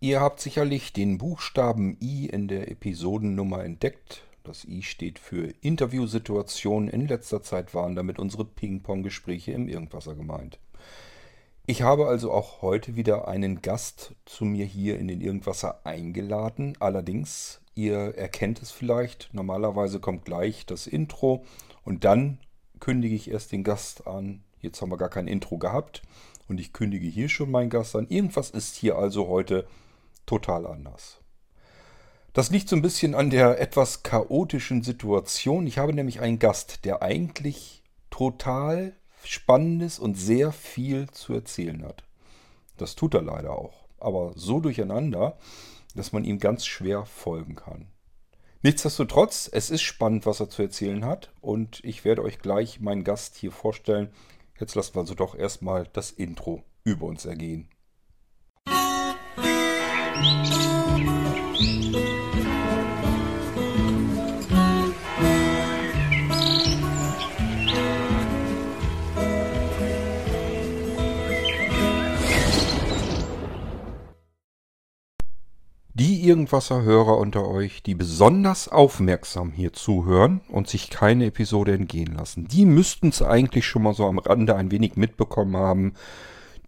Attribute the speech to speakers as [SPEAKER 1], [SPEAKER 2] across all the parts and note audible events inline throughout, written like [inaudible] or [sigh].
[SPEAKER 1] Ihr habt sicherlich den Buchstaben I in der Episodennummer entdeckt. Das I steht für Interviewsituationen. In letzter Zeit waren damit unsere Ping-Pong-Gespräche im Irgendwasser gemeint. Ich habe also auch heute wieder einen Gast zu mir hier in den Irgendwasser eingeladen. Allerdings, ihr erkennt es vielleicht, normalerweise kommt gleich das Intro und dann kündige ich erst den Gast an. Jetzt haben wir gar kein Intro gehabt und ich kündige hier schon meinen Gast an. Irgendwas ist hier also heute total anders. Das liegt so ein bisschen an der etwas chaotischen Situation. Ich habe nämlich einen Gast, der eigentlich total Spannendes und sehr viel zu erzählen hat. Das tut er leider auch. Aber so durcheinander, dass man ihm ganz schwer folgen kann. Nichtsdestotrotz, es ist spannend, was er zu erzählen hat. Und ich werde euch gleich meinen Gast hier vorstellen. Jetzt lassen wir also doch erstmal das Intro über uns ergehen. Die Irgendwasser-Hörer unter euch, die besonders aufmerksam hier zuhören und sich keine Episode entgehen lassen, die müssten es eigentlich schon mal so am Rande ein wenig mitbekommen haben,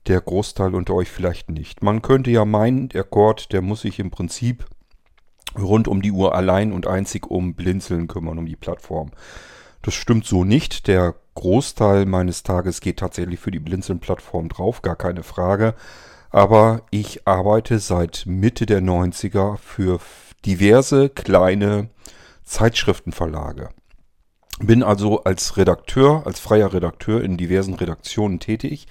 [SPEAKER 1] der Großteil unter euch vielleicht nicht. Man könnte ja meinen, der Gord, der muss sich im Prinzip rund um die Uhr allein und einzig um Blinzeln kümmern, um die Plattform. Das stimmt so nicht. Der Großteil meines Tages geht tatsächlich für die Blinzeln-Plattform drauf, gar keine Frage. Aber ich arbeite seit Mitte der 90er für diverse kleine Zeitschriftenverlage. Bin also als Redakteur, als freier Redakteur in diversen Redaktionen tätig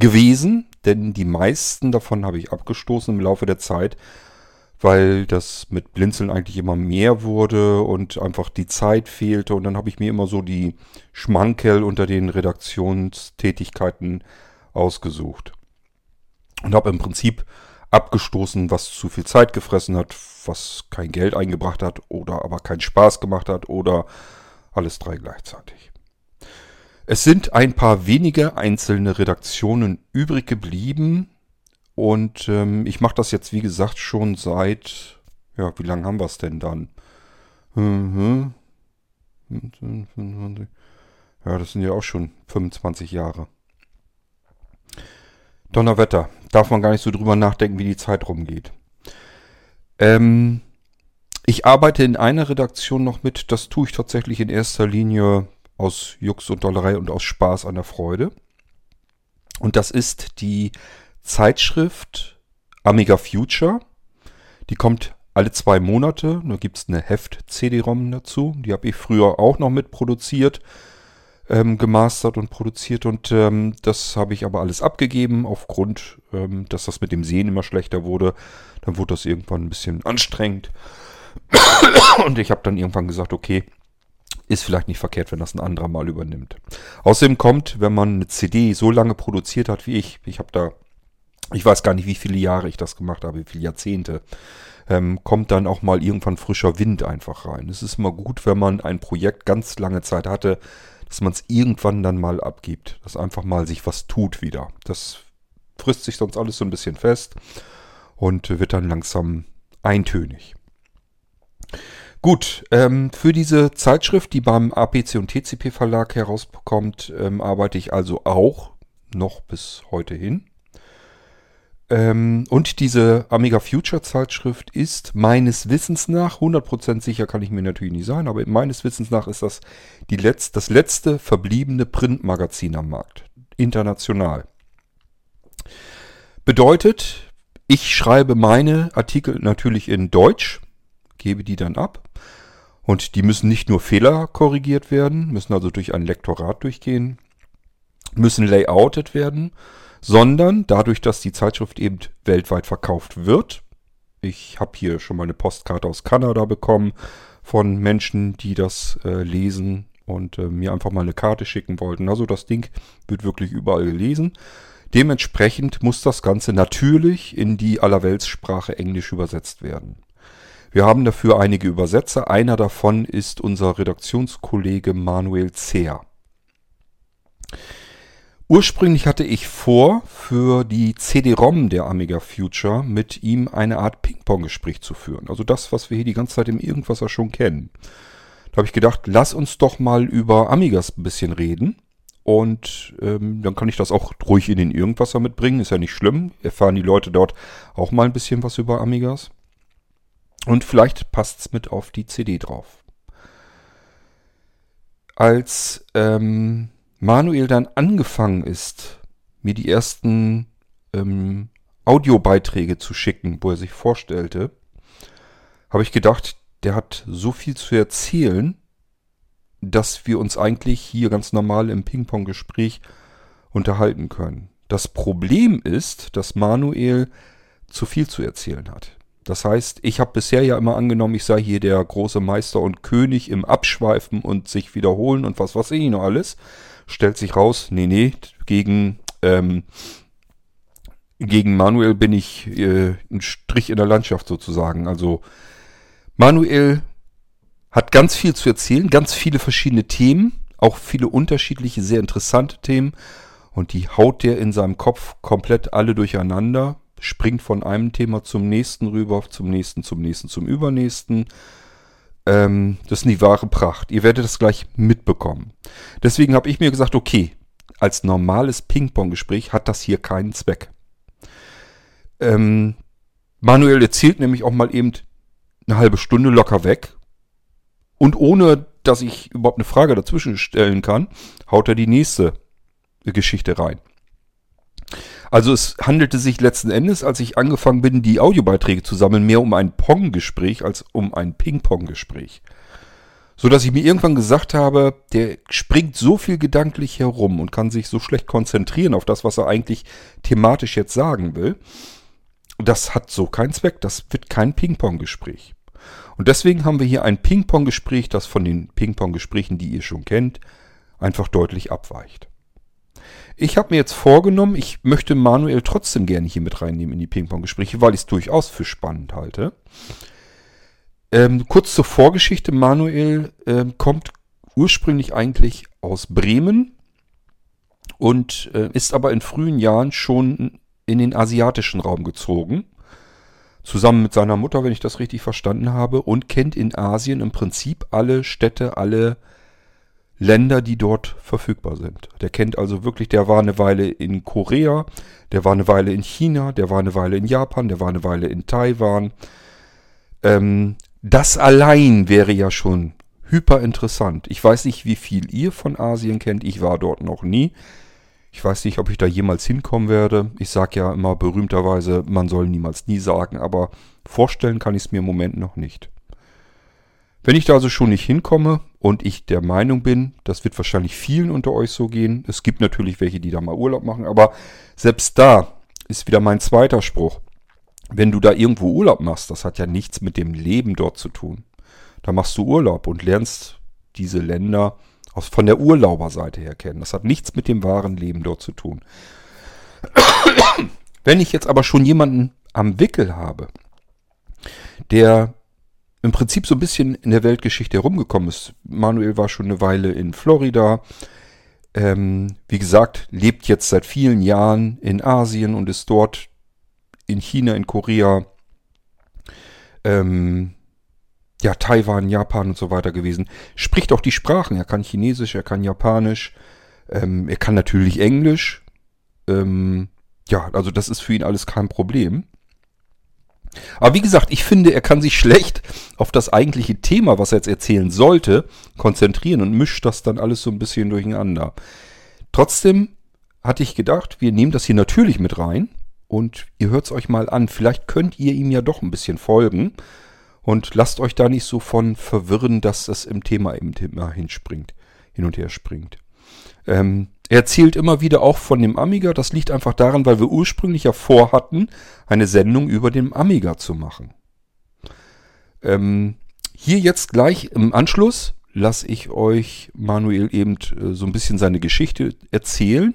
[SPEAKER 1] gewesen, denn die meisten davon habe ich abgestoßen im Laufe der Zeit, weil das mit Blinzeln eigentlich immer mehr wurde und einfach die Zeit fehlte. Und dann habe ich mir immer so die Schmankerl unter den Redaktionstätigkeiten ausgesucht. Und habe im Prinzip abgestoßen, was zu viel Zeit gefressen hat, was kein Geld eingebracht hat oder aber keinen Spaß gemacht hat oder alles drei gleichzeitig. Es sind ein paar wenige einzelne Redaktionen übrig geblieben. Und ähm, ich mache das jetzt, wie gesagt, schon seit, ja, wie lange haben wir es denn dann? Mhm. Ja, das sind ja auch schon 25 Jahre. Donnerwetter. Darf man gar nicht so drüber nachdenken, wie die Zeit rumgeht. Ähm, ich arbeite in einer Redaktion noch mit. Das tue ich tatsächlich in erster Linie aus Jux und Dollerei und aus Spaß an der Freude. Und das ist die Zeitschrift Amiga Future. Die kommt alle zwei Monate. Da gibt es eine Heft-CD-ROM dazu. Die habe ich früher auch noch mitproduziert, ähm, gemastert und produziert. Und ähm, das habe ich aber alles abgegeben, aufgrund, ähm, dass das mit dem Sehen immer schlechter wurde. Dann wurde das irgendwann ein bisschen anstrengend. und ich habe dann irgendwann gesagt, okay, ist vielleicht nicht verkehrt, wenn das ein anderer mal übernimmt. Außerdem kommt, wenn man eine CD so lange produziert hat wie ich, ich habe da, ich weiß gar nicht, wie viele Jahre ich das gemacht habe, wie viele Jahrzehnte, ähm, kommt dann auch mal irgendwann frischer Wind einfach rein. Es ist immer gut, wenn man ein Projekt ganz lange Zeit hatte, dass man es irgendwann dann mal abgibt, dass einfach mal sich was tut wieder. Das frisst sich sonst alles so ein bisschen fest und wird dann langsam eintönig. Gut, ähm, für diese Zeitschrift, die beim APC und TCP Verlag herauskommt, ähm, arbeite ich also auch noch bis heute hin. Ähm, und diese Amiga Future Zeitschrift ist meines Wissens nach, 100% sicher kann ich mir natürlich nicht sein, aber meines Wissens nach ist das die letzt, das letzte verbliebene Printmagazin am Markt. International. Bedeutet, ich schreibe meine Artikel natürlich in Deutsch, gebe die dann ab und die müssen nicht nur Fehler korrigiert werden, müssen also durch ein Lektorat durchgehen, müssen layoutet werden, sondern dadurch, dass die Zeitschrift eben weltweit verkauft wird, ich habe hier schon mal eine Postkarte aus Kanada bekommen von Menschen, die das äh, lesen und äh, mir einfach mal eine Karte schicken wollten. Also das Ding wird wirklich überall gelesen. Dementsprechend muss das Ganze natürlich in die Allerweltssprache Englisch übersetzt werden. Wir haben dafür einige Übersetzer. Einer davon ist unser Redaktionskollege Manuel Zehr. Ursprünglich hatte ich vor, für die CD-ROM der Amiga Future mit ihm eine Art Ping-Pong-Gespräch zu führen. Also das, was wir hier die ganze Zeit im Irgendwasser schon kennen. Da habe ich gedacht, lass uns doch mal über Amigas ein bisschen reden. Und ähm, dann kann ich das auch ruhig in den Irgendwasser mitbringen. Ist ja nicht schlimm. Erfahren die Leute dort auch mal ein bisschen was über Amigas. Und vielleicht passt es mit auf die CD drauf. Als ähm, Manuel dann angefangen ist, mir die ersten ähm, Audiobeiträge zu schicken, wo er sich vorstellte, habe ich gedacht, der hat so viel zu erzählen, dass wir uns eigentlich hier ganz normal im Ping-Pong-Gespräch unterhalten können. Das Problem ist, dass Manuel zu viel zu erzählen hat. Das heißt, ich habe bisher ja immer angenommen, ich sei hier der große Meister und König im Abschweifen und sich wiederholen und was weiß ich noch alles stellt sich raus, nee, nee, gegen, ähm, gegen Manuel bin ich äh, ein Strich in der Landschaft sozusagen. Also Manuel hat ganz viel zu erzählen, ganz viele verschiedene Themen, auch viele unterschiedliche, sehr interessante Themen. Und die haut der in seinem Kopf komplett alle durcheinander, springt von einem Thema zum nächsten rüber, zum nächsten, zum nächsten, zum übernächsten. Ähm, das ist die wahre Pracht. Ihr werdet das gleich mitbekommen. Deswegen habe ich mir gesagt, okay, als normales Ping-Pong-Gespräch hat das hier keinen Zweck. Ähm, Manuel erzählt nämlich auch mal eben eine halbe Stunde locker weg. Und ohne, dass ich überhaupt eine Frage dazwischen stellen kann, haut er die nächste Geschichte rein. Also es handelte sich letzten Endes, als ich angefangen bin, die Audiobeiträge zu sammeln, mehr um ein Pong-Gespräch als um ein Ping-Pong-Gespräch. So dass ich mir irgendwann gesagt habe, der springt so viel gedanklich herum und kann sich so schlecht konzentrieren auf das, was er eigentlich thematisch jetzt sagen will. Das hat so keinen Zweck. Das wird kein Ping-Pong-Gespräch. Und deswegen haben wir hier ein Ping-Pong-Gespräch, das von den Ping-Pong-Gesprächen, die ihr schon kennt, einfach deutlich abweicht. Ich habe mir jetzt vorgenommen, ich möchte Manuel trotzdem gerne hier mit reinnehmen in die Ping-Pong-Gespräche, weil ich es durchaus für spannend halte. Ähm, kurz zur Vorgeschichte. Manuel ähm, kommt ursprünglich eigentlich aus Bremen und äh, ist aber in frühen Jahren schon in den asiatischen Raum gezogen. Zusammen mit seiner Mutter, wenn ich das richtig verstanden habe, und kennt in Asien im Prinzip alle Städte, alle Länder, die dort verfügbar sind. Der kennt also wirklich, der war eine Weile in Korea, der war eine Weile in China, der war eine Weile in Japan, der war eine Weile in Taiwan. Ähm, das allein wäre ja schon hyper interessant. Ich weiß nicht, wie viel ihr von Asien kennt. Ich war dort noch nie. Ich weiß nicht, ob ich da jemals hinkommen werde. Ich sage ja immer berühmterweise, man soll niemals nie sagen, aber vorstellen kann ich es mir im Moment noch nicht. Wenn ich da also schon nicht hinkomme und ich der Meinung bin, das wird wahrscheinlich vielen unter euch so gehen. Es gibt natürlich welche, die da mal Urlaub machen, aber selbst da ist wieder mein zweiter Spruch. Wenn du da irgendwo Urlaub machst, das hat ja nichts mit dem Leben dort zu tun. Da machst du Urlaub und lernst diese Länder aus, von der Urlauberseite her kennen. Das hat nichts mit dem wahren Leben dort zu tun. Wenn ich jetzt aber schon jemanden am Wickel habe, der im Prinzip so ein bisschen in der Weltgeschichte herumgekommen ist. Manuel war schon eine Weile in Florida. Ähm, wie gesagt, lebt jetzt seit vielen Jahren in Asien und ist dort in China, in Korea, ähm, ja, Taiwan, Japan und so weiter gewesen. Spricht auch die Sprachen. Er kann Chinesisch, er kann Japanisch, ähm, er kann natürlich Englisch. Ähm, ja, also das ist für ihn alles kein Problem. Aber wie gesagt, ich finde, er kann sich schlecht auf das eigentliche Thema, was er jetzt erzählen sollte, konzentrieren und mischt das dann alles so ein bisschen durcheinander. Trotzdem hatte ich gedacht, wir nehmen das hier natürlich mit rein und ihr hört es euch mal an. Vielleicht könnt ihr ihm ja doch ein bisschen folgen und lasst euch da nicht so von verwirren, dass das im Thema eben hinspringt, hin und her springt. Ähm, er erzählt immer wieder auch von dem Amiga. Das liegt einfach daran, weil wir ursprünglich ja vorhatten, eine Sendung über den Amiga zu machen. Ähm, hier jetzt gleich im Anschluss lasse ich euch Manuel eben äh, so ein bisschen seine Geschichte erzählen.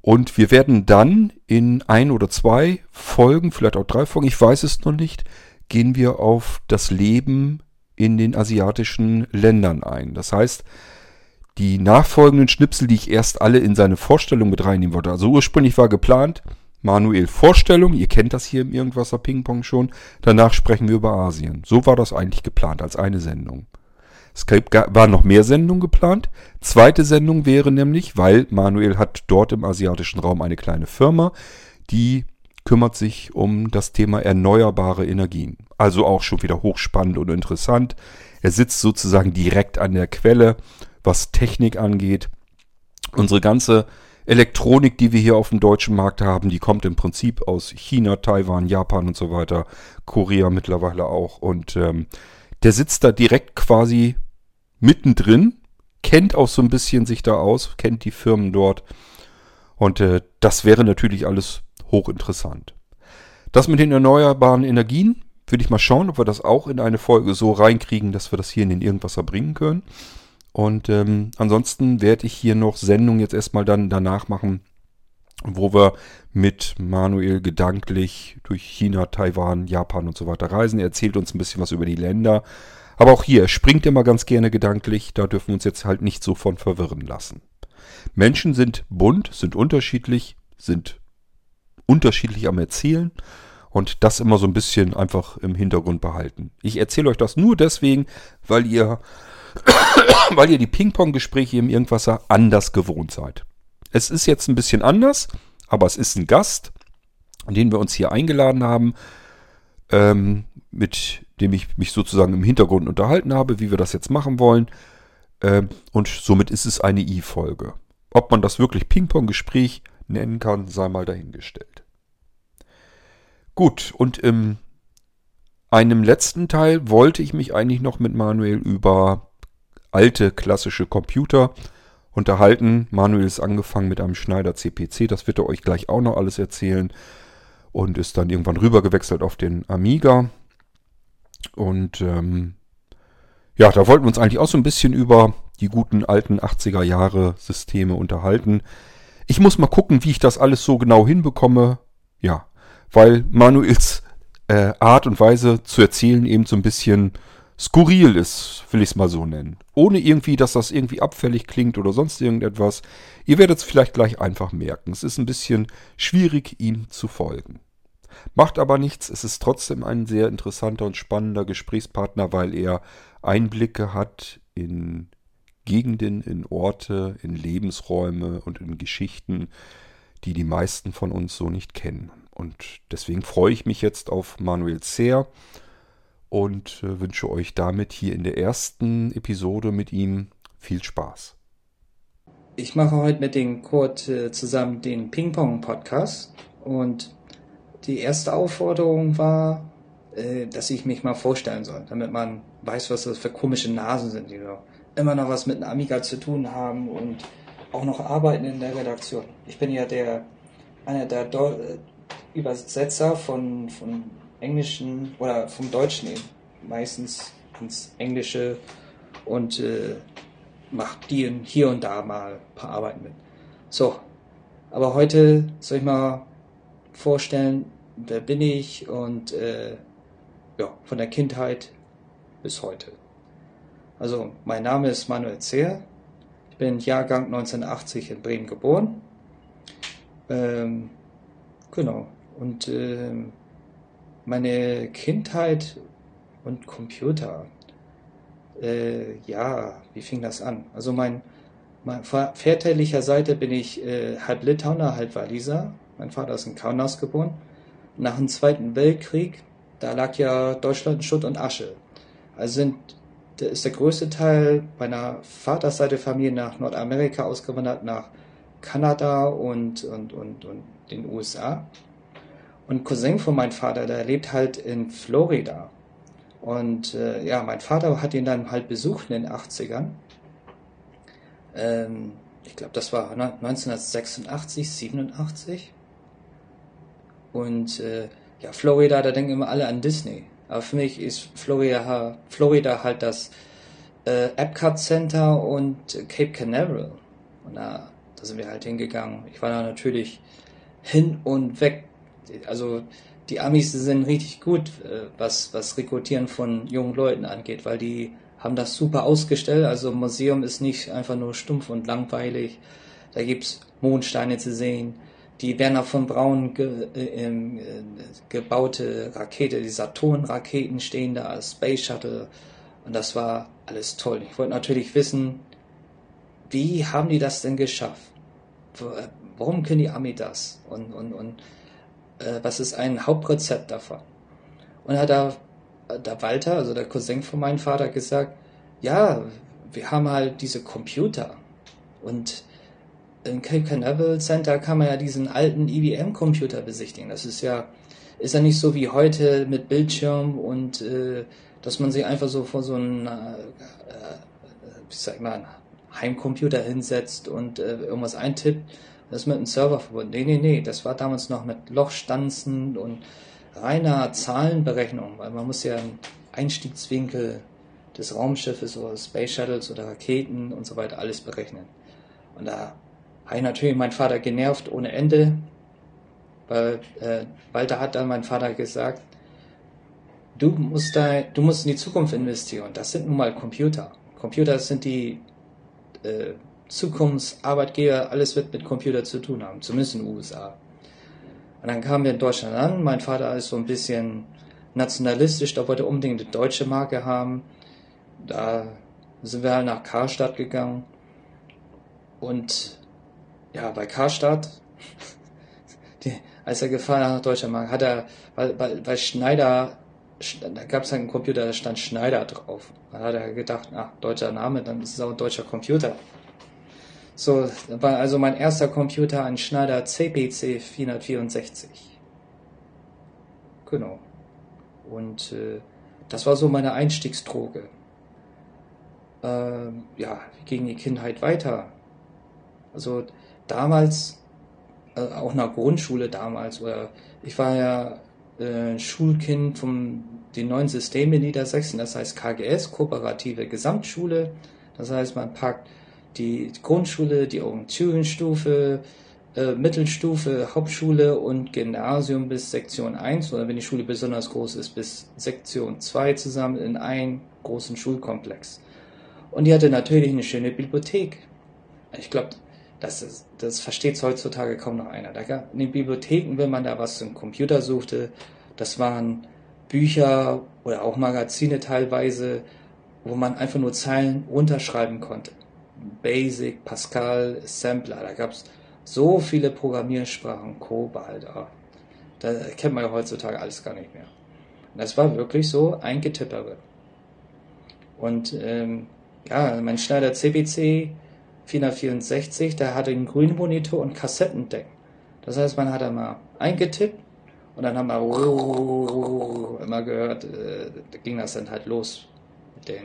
[SPEAKER 1] Und wir werden dann in ein oder zwei Folgen, vielleicht auch drei Folgen, ich weiß es noch nicht, gehen wir auf das Leben in den asiatischen Ländern ein. Das heißt, die nachfolgenden Schnipsel, die ich erst alle in seine Vorstellung mit reinnehmen wollte. Also ursprünglich war geplant, Manuel Vorstellung, ihr kennt das hier im Irgendwasser Ping-Pong schon, danach sprechen wir über Asien. So war das eigentlich geplant, als eine Sendung. Es waren noch mehr Sendungen geplant. Zweite Sendung wäre nämlich, weil Manuel hat dort im asiatischen Raum eine kleine Firma, die kümmert sich um das Thema erneuerbare Energien. Also auch schon wieder hochspannend und interessant. Er sitzt sozusagen direkt an der Quelle, was Technik angeht. Unsere ganze Elektronik, die wir hier auf dem deutschen Markt haben, die kommt im Prinzip aus China, Taiwan, Japan und so weiter, Korea mittlerweile auch. Und ähm, der sitzt da direkt quasi mittendrin, kennt auch so ein bisschen sich da aus, kennt die Firmen dort. Und äh, das wäre natürlich alles hochinteressant. Das mit den erneuerbaren Energien, will ich mal schauen, ob wir das auch in eine Folge so reinkriegen, dass wir das hier in den Irgendwasser bringen können. Und ähm, ansonsten werde ich hier noch Sendungen jetzt erstmal dann danach machen, wo wir mit Manuel gedanklich durch China, Taiwan, Japan und so weiter reisen. Er erzählt uns ein bisschen was über die Länder. Aber auch hier, er springt immer ganz gerne gedanklich. Da dürfen wir uns jetzt halt nicht so von verwirren lassen. Menschen sind bunt, sind unterschiedlich, sind unterschiedlich am Erzählen und das immer so ein bisschen einfach im Hintergrund behalten. Ich erzähle euch das nur deswegen, weil ihr [coughs] weil ihr die Ping-Pong-Gespräche im Irgendwasser anders gewohnt seid. Es ist jetzt ein bisschen anders, aber es ist ein Gast, den wir uns hier eingeladen haben, ähm, mit dem ich mich sozusagen im Hintergrund unterhalten habe, wie wir das jetzt machen wollen. Ähm, und somit ist es eine I-Folge. Ob man das wirklich Ping-Pong-Gespräch nennen kann, sei mal dahingestellt. Gut, und im einem letzten Teil wollte ich mich eigentlich noch mit Manuel über alte klassische Computer unterhalten. Manuel ist angefangen mit einem Schneider CPC, das wird er euch gleich auch noch alles erzählen. Und ist dann irgendwann rüber gewechselt auf den Amiga. Und ähm, ja, da wollten wir uns eigentlich auch so ein bisschen über die guten alten 80er Jahre Systeme unterhalten. Ich muss mal gucken, wie ich das alles so genau hinbekomme. Ja, weil Manuels äh, Art und Weise zu erzählen eben so ein bisschen skurril ist, will ich es mal so nennen. Ohne irgendwie, dass das irgendwie abfällig klingt oder sonst irgendetwas. Ihr werdet es vielleicht gleich einfach merken. Es ist ein bisschen schwierig, ihm zu folgen. Macht aber nichts, es ist trotzdem ein sehr interessanter und spannender Gesprächspartner, weil er Einblicke hat in Gegenden, in Orte, in Lebensräume und in Geschichten, die die meisten von uns so nicht kennen. Und deswegen freue ich mich jetzt auf Manuel Zehr und äh, wünsche euch damit hier in der ersten Episode mit ihm viel Spaß.
[SPEAKER 2] Ich mache heute mit dem Kurt äh, zusammen den Ping-Pong-Podcast und die erste Aufforderung war, äh, dass ich mich mal vorstellen soll, damit man weiß, was das für komische Nasen sind, die immer noch was mit einem Amiga zu tun haben und auch noch arbeiten in der Redaktion. Ich bin ja der einer der Do Übersetzer von, von Englischen oder vom Deutschen eben meistens ins Englische und äh, macht die hier und da mal ein paar Arbeiten mit. So, aber heute soll ich mal vorstellen, wer bin ich und äh, ja, von der Kindheit bis heute. Also, mein Name ist Manuel Zehr. Ich bin Jahrgang 1980 in Bremen geboren. Ähm, genau. Und ähm, meine Kindheit und Computer. Äh, ja, wie fing das an? Also mein, mein väterlicher Seite bin ich äh, halb Litauer, halb Waliser. Mein Vater ist in Kaunas geboren. Nach dem Zweiten Weltkrieg, da lag ja Deutschland in Schutt und Asche. Also sind, ist der größte Teil meiner Vaterseite Familie nach Nordamerika ausgewandert, nach Kanada und, und, und, und den USA. Und Cousin von meinem Vater, der lebt halt in Florida. Und äh, ja, mein Vater hat ihn dann halt besucht in den 80ern. Ähm, ich glaube, das war 1986, 87. Und äh, ja, Florida, da denken immer alle an Disney. Aber für mich ist Florida, Florida halt das äh, Epcot Center und Cape Canaveral. Und da, da sind wir halt hingegangen. Ich war da natürlich hin und weg also die Amis sind richtig gut, äh, was, was Rekrutieren von jungen Leuten angeht, weil die haben das super ausgestellt. Also Museum ist nicht einfach nur stumpf und langweilig. Da gibt's Mondsteine zu sehen. Die Werner von Braun ge, äh, äh, gebaute Rakete, die Saturn-Raketen stehen da als Space Shuttle. Und das war alles toll. Ich wollte natürlich wissen, wie haben die das denn geschafft? Warum können die Army das? Und, und, und äh, was ist ein Hauptrezept davon? Und hat da der Walter, also der Cousin von meinem Vater, gesagt, ja, wir haben halt diese Computer. Und im Cape Canaveral Center kann man ja diesen alten IBM-Computer besichtigen. Das ist ja, ist ja nicht so wie heute mit Bildschirm und äh, dass man sich einfach so vor so einem, äh, sag ich mal, Heimcomputer hinsetzt und äh, irgendwas eintippt. Das ist mit einem Server verbunden. Nee, nee, nee, das war damals noch mit Lochstanzen und reiner Zahlenberechnung, weil man muss ja einen Einstiegswinkel des Raumschiffes oder Space Shuttles oder Raketen und so weiter alles berechnen. Und da habe ich natürlich meinen Vater genervt ohne Ende, weil äh, Walter hat dann mein Vater gesagt, du musst da, du musst in die Zukunft investieren. Das sind nun mal Computer. Computer sind die äh, Zukunftsarbeitgeber, alles wird mit Computer zu tun haben, zumindest in den USA. Und dann kamen wir in Deutschland an. Mein Vater ist so ein bisschen nationalistisch, da wollte er unbedingt eine deutsche Marke haben. Da sind wir halt nach Karstadt gegangen. Und ja, bei Karstadt, [laughs] die, als er gefahren hat nach Deutschland hat er, weil, weil, Schneider, da gab es halt einen Computer, da stand Schneider drauf. Dann hat er gedacht, ach, deutscher Name, dann ist es auch ein deutscher Computer. So, war also mein erster Computer ein Schneider CPC 464. Genau. Und äh, das war so meine Einstiegsdroge. Ähm, ja, wie ging die Kindheit weiter? Also damals, äh, auch nach Grundschule damals, oder ich war ja äh, Schulkind von den neuen Systemen in Niedersachsen, das heißt KGS, Kooperative Gesamtschule. Das heißt, man packt die Grundschule, die Orientierungsstufe, äh, Mittelstufe, Hauptschule und Gymnasium bis Sektion 1 oder wenn die Schule besonders groß ist, bis Sektion 2 zusammen in einen großen Schulkomplex. Und die hatte natürlich eine schöne Bibliothek. Ich glaube, das, das versteht heutzutage kaum noch einer. Da in den Bibliotheken, wenn man da was zum Computer suchte, das waren Bücher oder auch Magazine teilweise, wo man einfach nur Zeilen runterschreiben konnte. Basic, Pascal, Sampler. Da gab es so viele Programmiersprachen, Cobalt. Oh, da kennt man ja heutzutage alles gar nicht mehr. Und das war wirklich so ein Getippere. Und ähm, ja, mein Schneider CPC 464, der hatte einen grünen Monitor und Kassettendeck. Das heißt, man hat da mal eingetippt und dann haben wir immer gehört, äh, da ging das dann halt los mit den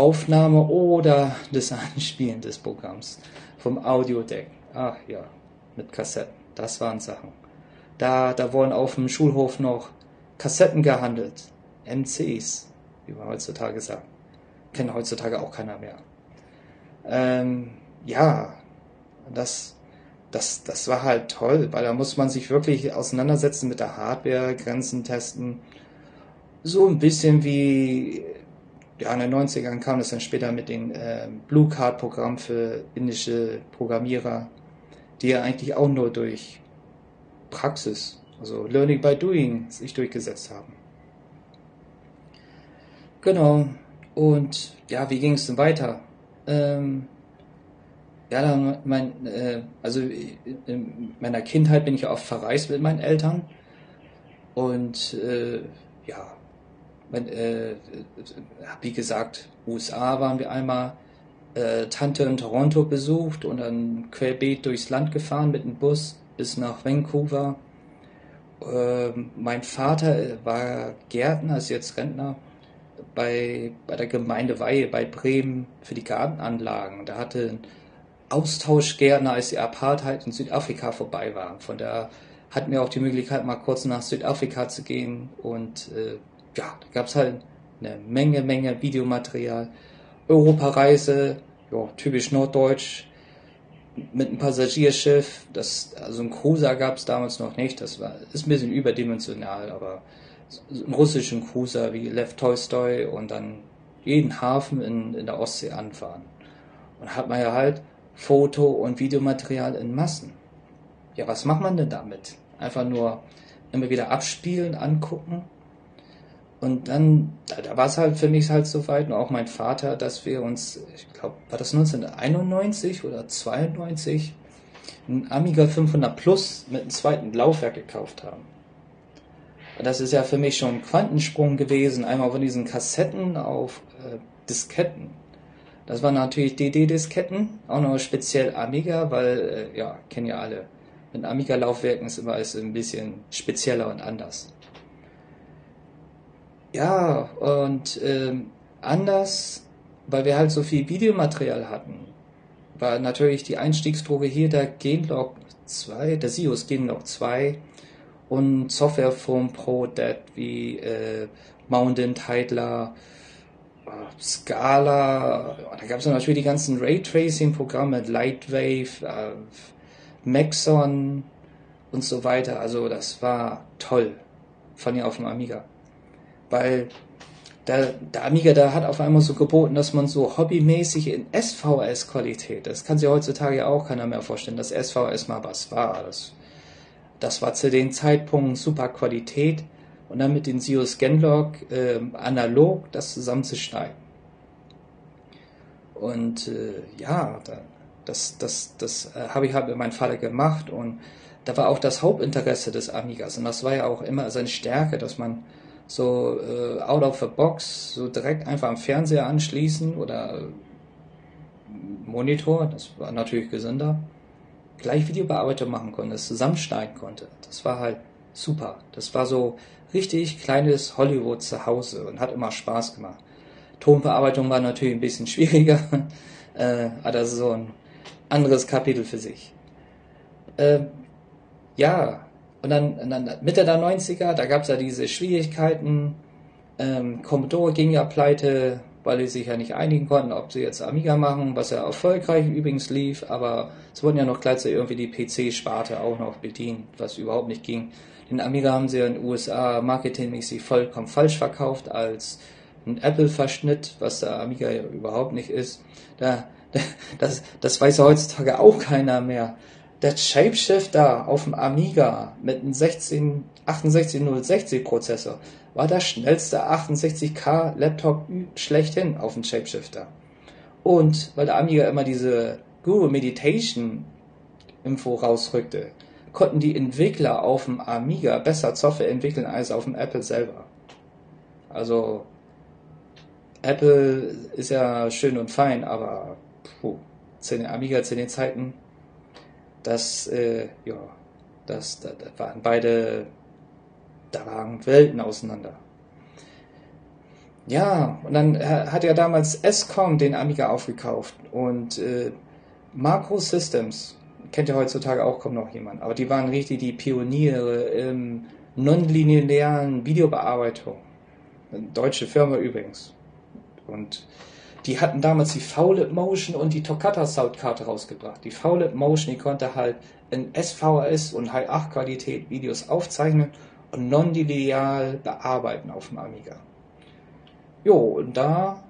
[SPEAKER 2] Aufnahme oder das Anspielen des Programms vom Audiodeck. Ach ja, mit Kassetten. Das waren Sachen. Da, da wurden auf dem Schulhof noch Kassetten gehandelt. MCs, wie man heutzutage sagt. Kennt heutzutage auch keiner mehr. Ähm, ja, das, das, das war halt toll, weil da muss man sich wirklich auseinandersetzen mit der Hardware, Grenzen testen. So ein bisschen wie ja, in den 90ern kam das dann später mit dem äh, Blue Card Programm für indische Programmierer, die ja eigentlich auch nur durch Praxis, also Learning by Doing, sich durchgesetzt haben. Genau. Und ja, wie ging es denn weiter? Ähm, ja, dann mein, äh, also in meiner Kindheit bin ich oft verreist mit meinen Eltern und äh, ja, äh, wie gesagt, USA waren wir einmal, äh, Tante in Toronto besucht und dann querbeet durchs Land gefahren mit dem Bus bis nach Vancouver. Äh, mein Vater war Gärtner, ist jetzt Rentner, bei, bei der Gemeinde Weihe bei Bremen für die Gartenanlagen. Da hatte ein Austauschgärtner, als die Apartheid in Südafrika vorbei war. Von da hatten wir auch die Möglichkeit, mal kurz nach Südafrika zu gehen und äh, ja, da gab es halt eine Menge, Menge Videomaterial. Europareise, ja, typisch norddeutsch, mit einem Passagierschiff, das, also ein Cruiser gab es damals noch nicht, das war, ist ein bisschen überdimensional, aber einen russischen Cruiser wie Lev Tolstoy und dann jeden Hafen in, in der Ostsee anfahren. Und hat man ja halt Foto- und Videomaterial in Massen. Ja, was macht man denn damit? Einfach nur immer wieder abspielen, angucken. Und dann, da war es halt für mich halt so weit, und auch mein Vater, dass wir uns, ich glaube, war das 1991 oder 92, ein Amiga 500 Plus mit einem zweiten Laufwerk gekauft haben. Das ist ja für mich schon ein Quantensprung gewesen, einmal von diesen Kassetten auf äh, Disketten. Das waren natürlich DD-Disketten, auch noch speziell Amiga, weil, äh, ja, kennen ja alle, mit Amiga-Laufwerken ist immer alles ein bisschen spezieller und anders. Ja, und ähm, anders, weil wir halt so viel Videomaterial hatten, war natürlich die Einstiegsdroge hier der Genlog 2, der SIOS Genlog 2 und Software vom Pro Dead wie äh, Mountain Tidler, äh, Scala, da gab es natürlich die ganzen Raytracing-Programme, Lightwave, äh, Maxon und so weiter. Also das war toll von ihr auf dem Amiga. Weil der, der Amiga, der hat auf einmal so geboten, dass man so hobbymäßig in SVS-Qualität, das kann sich heutzutage ja auch keiner mehr vorstellen, dass SVS mal was war. Das, das war zu dem Zeitpunkt super Qualität und dann mit den Sios Genlog äh, analog das zusammenzuschneiden. Und äh, ja, da, das, das, das äh, habe ich halt mit meinem Vater gemacht und da war auch das Hauptinteresse des Amigas und das war ja auch immer seine Stärke, dass man so äh, out of the box, so direkt einfach am Fernseher anschließen oder äh, Monitor, das war natürlich gesünder, gleich Videobearbeitung machen konnte, das zusammenschneiden konnte. Das war halt super. Das war so richtig kleines Hollywood zu Hause und hat immer Spaß gemacht. Tonbearbeitung war natürlich ein bisschen [laughs] schwieriger, äh, aber das ist so ein anderes Kapitel für sich. Äh, ja, und dann, dann Mitte der 90er, da gab es ja diese Schwierigkeiten. Ähm, Commodore ging ja pleite, weil sie sich ja nicht einigen konnten, ob sie jetzt Amiga machen, was ja erfolgreich übrigens lief, aber es wurden ja noch gleichzeitig irgendwie die PC-Sparte auch noch bedient, was überhaupt nicht ging. Den Amiga haben sie ja in den USA marketingmäßig vollkommen falsch verkauft als ein Apple-Verschnitt, was der Amiga ja überhaupt nicht ist. Da, [laughs] das, das weiß ja heutzutage auch keiner mehr der Shapeshifter auf dem Amiga mit einem 16, 68060 Prozessor war der schnellste 68K Laptop schlechthin auf dem Shapeshifter. Und weil der Amiga immer diese Guru Meditation Info rausrückte, konnten die Entwickler auf dem Amiga besser Software entwickeln als auf dem Apple selber. Also Apple ist ja schön und fein, aber puh, zu den Amiga zu den Zeiten das, äh, ja, das, da, da waren beide, da waren Welten auseinander. Ja, und dann hat er damals SCOM den Amiga aufgekauft und äh, Macro Systems, kennt ja heutzutage auch kaum noch jemand, aber die waren richtig die Pioniere im nonlinearen Videobearbeitung. Deutsche Firma übrigens. Und die hatten damals die Fouled Motion und die Toccata Soundkarte rausgebracht. Die Fouled Motion, die konnte halt in SVS und High 8 Qualität Videos aufzeichnen und non-lineal bearbeiten auf dem Amiga. Jo, und da,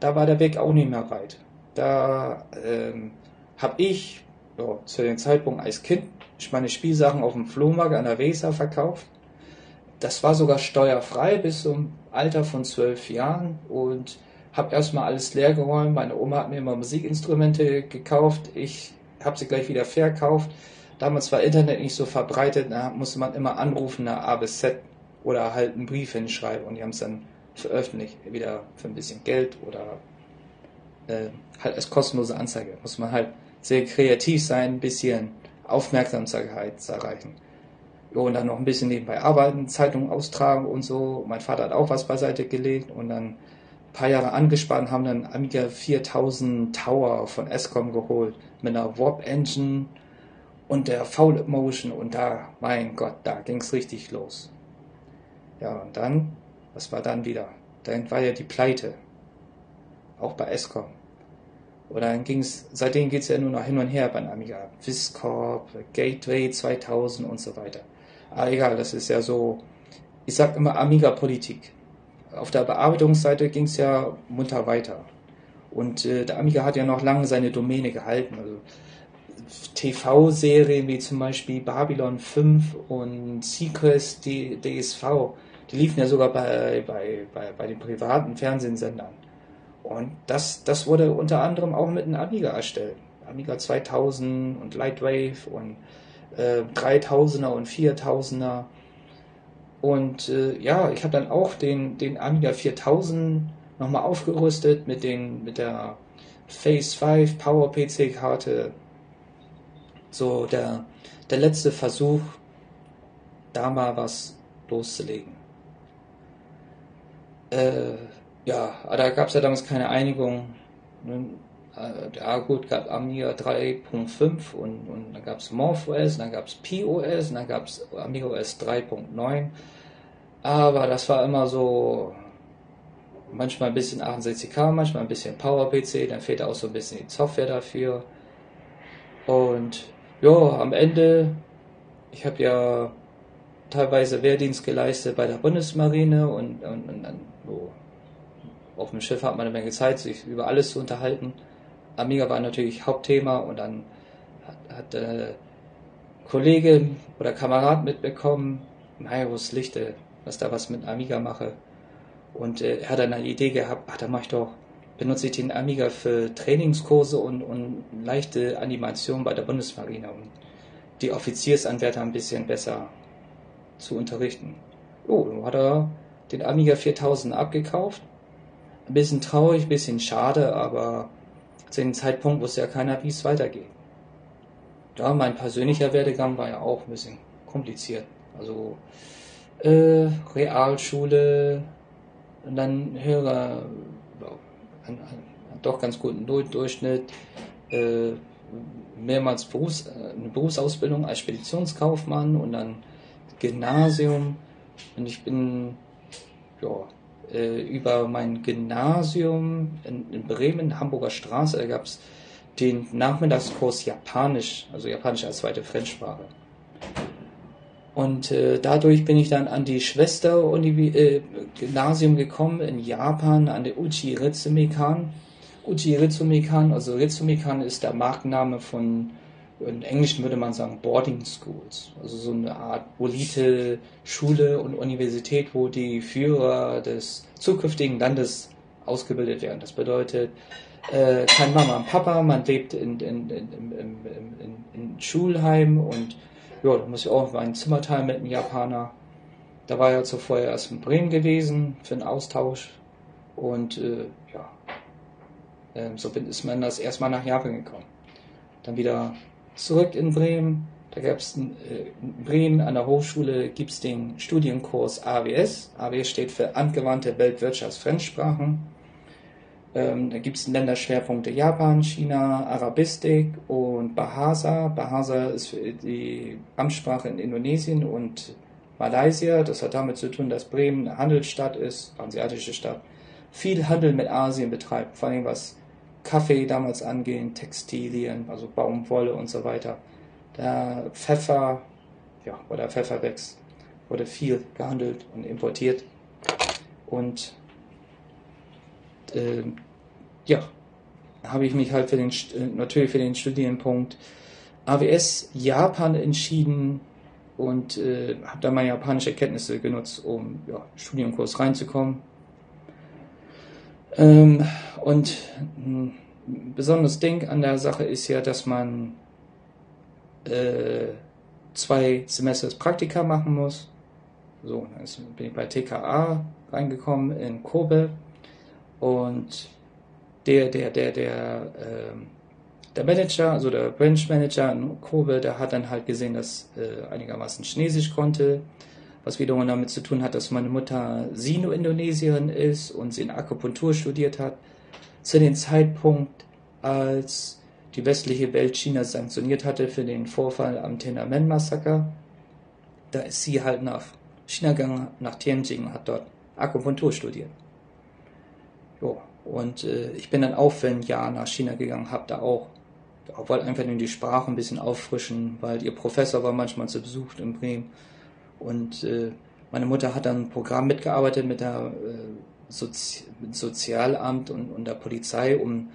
[SPEAKER 2] da war der Weg auch nicht mehr weit. Da ähm, habe ich jo, zu dem Zeitpunkt als Kind meine Spielsachen auf dem Flohmarkt an der Weser verkauft. Das war sogar steuerfrei bis zum Alter von zwölf Jahren und habe erstmal alles leer geräumt. Meine Oma hat mir immer Musikinstrumente gekauft. Ich habe sie gleich wieder verkauft. Damals war Internet nicht so verbreitet, da musste man immer anrufen nach A bis Z oder halt einen Brief hinschreiben und die haben es dann veröffentlicht, wieder für ein bisschen Geld oder äh, halt als kostenlose Anzeige. Muss man halt sehr kreativ sein, ein bisschen Aufmerksamkeit zu erreichen. Jo, und dann noch ein bisschen nebenbei arbeiten, Zeitungen austragen und so. Mein Vater hat auch was beiseite gelegt und dann paar Jahre angespannt, haben dann Amiga 4000 Tower von Escom geholt mit einer Warp Engine und der Foul Motion und da, mein Gott, da ging's richtig los. Ja, und dann, was war dann wieder? Dann war ja die Pleite. Auch bei Escom. Und dann ging's, seitdem geht's ja nur noch hin und her bei Amiga. Viscorp, Gateway 2000 und so weiter. Aber egal, das ist ja so, ich sag immer Amiga-Politik. Auf der Bearbeitungsseite ging es ja munter weiter. Und äh, der Amiga hat ja noch lange seine Domäne gehalten. Also TV-Serien wie zum Beispiel Babylon 5 und Sequest DSV, die liefen ja sogar bei, bei, bei, bei den privaten Fernsehsendern. Und das, das wurde unter anderem auch mit einem Amiga erstellt. Amiga 2000 und Lightwave und äh, 3000er und 4000er. Und äh, ja, ich habe dann auch den, den Amiga 4000 nochmal aufgerüstet mit, den, mit der Phase 5 Power PC Karte. So der, der letzte Versuch, da mal was loszulegen. Äh, ja, da gab es ja damals keine Einigung. Äh, ja gut, gab Amiga 3.5 und, und dann gab es MorphOS, dann gab es POS, und dann gab es Amiga OS 3.9. Aber das war immer so, manchmal ein bisschen 68K, manchmal ein bisschen PowerPC, dann fehlt auch so ein bisschen die Software dafür. Und ja, am Ende, ich habe ja teilweise Wehrdienst geleistet bei der Bundesmarine und, und, und dann so, auf dem Schiff hat man eine Menge Zeit, sich über alles zu unterhalten. Amiga war natürlich Hauptthema und dann hat, hat äh, Kollege oder Kamerad mitbekommen, Marius Lichte, was da was mit Amiga mache. Und äh, er hat dann eine Idee gehabt, ach, da mache ich doch, benutze ich den Amiga für Trainingskurse und, und leichte Animation bei der Bundesmarine, um die Offiziersanwärter ein bisschen besser zu unterrichten. Oh, dann hat er den Amiga 4000 abgekauft. Ein bisschen traurig, ein bisschen schade, aber zu dem Zeitpunkt wusste ja keiner, wie es weitergeht. Ja, mein persönlicher Werdegang war ja auch ein bisschen kompliziert. Also äh, Realschule, und dann höhere, ein, ein, doch ganz guten Durchschnitt, äh, mehrmals Berufs-, eine Berufsausbildung als Speditionskaufmann und dann Gymnasium. Und ich bin ja, äh, über mein Gymnasium in, in Bremen, Hamburger Straße, da gab es den Nachmittagskurs Japanisch, also Japanisch als zweite Fremdsprache. Und äh, dadurch bin ich dann an die Schwester-Gymnasium äh, gekommen in Japan, an der Uchi Ritsumikan. Uchi Ritsumikan, also Ritsumikan ist der Markenname von, in Englischen würde man sagen, Boarding Schools. Also so eine Art Elite-Schule und Universität, wo die Führer des zukünftigen Landes ausgebildet werden. Das bedeutet, äh, kein Mama und Papa, man lebt in, in, in, in, in, Schulheim und ja, da muss ich auch mein Zimmer teilen mit einem Japaner. Da war ja zuvor erst in Bremen gewesen für einen Austausch. Und äh, ja, äh, so bin, ist man das erstmal nach Japan gekommen. Dann wieder zurück in Bremen. Da gab es in, äh, in Bremen an der Hochschule gibt es den Studienkurs AWS. AWS steht für Angewandte Weltwirtschaftsfremdsprachen. Ähm, da gibt es Länderschwerpunkte Japan, China, Arabistik und Bahasa. Bahasa ist die Amtssprache in Indonesien und Malaysia. Das hat damit zu tun, dass Bremen eine Handelsstadt ist, eine asiatische Stadt. Viel Handel mit Asien betreibt, vor allem was Kaffee damals angeht, Textilien, also Baumwolle und so weiter. Der Pfeffer, ja, wo der Pfeffer wächst, wurde viel gehandelt und importiert. Und äh, ja, habe ich mich halt für den, äh, natürlich für den Studienpunkt AWS Japan entschieden und äh, habe da meine japanische Kenntnisse genutzt, um ja, Studienkurs reinzukommen. Ähm, und ein besonderes Ding an der Sache ist ja, dass man äh, zwei Semester Praktika machen muss. So, dann bin ich bei TKA reingekommen in Kobe und der, der, der, der, ähm, der Manager, also der Branch Manager in Kobe, der hat dann halt gesehen, dass äh, einigermaßen Chinesisch konnte, was wiederum damit zu tun hat, dass meine Mutter Sino-Indonesierin ist und sie in Akupunktur studiert hat. Zu dem Zeitpunkt, als die westliche Welt China sanktioniert hatte für den Vorfall am Tiananmen-Massaker, da ist sie halt nach China gegangen, nach Tianjin, hat dort Akupunktur studiert. Jo. Und äh, ich bin dann auch für ein Jahr nach China gegangen, habe da auch, wollte einfach nur die Sprache ein bisschen auffrischen, weil ihr Professor war manchmal zu Besuch in Bremen. Und äh, meine Mutter hat dann ein Programm mitgearbeitet mit der Sozi Sozialamt und, und der Polizei, um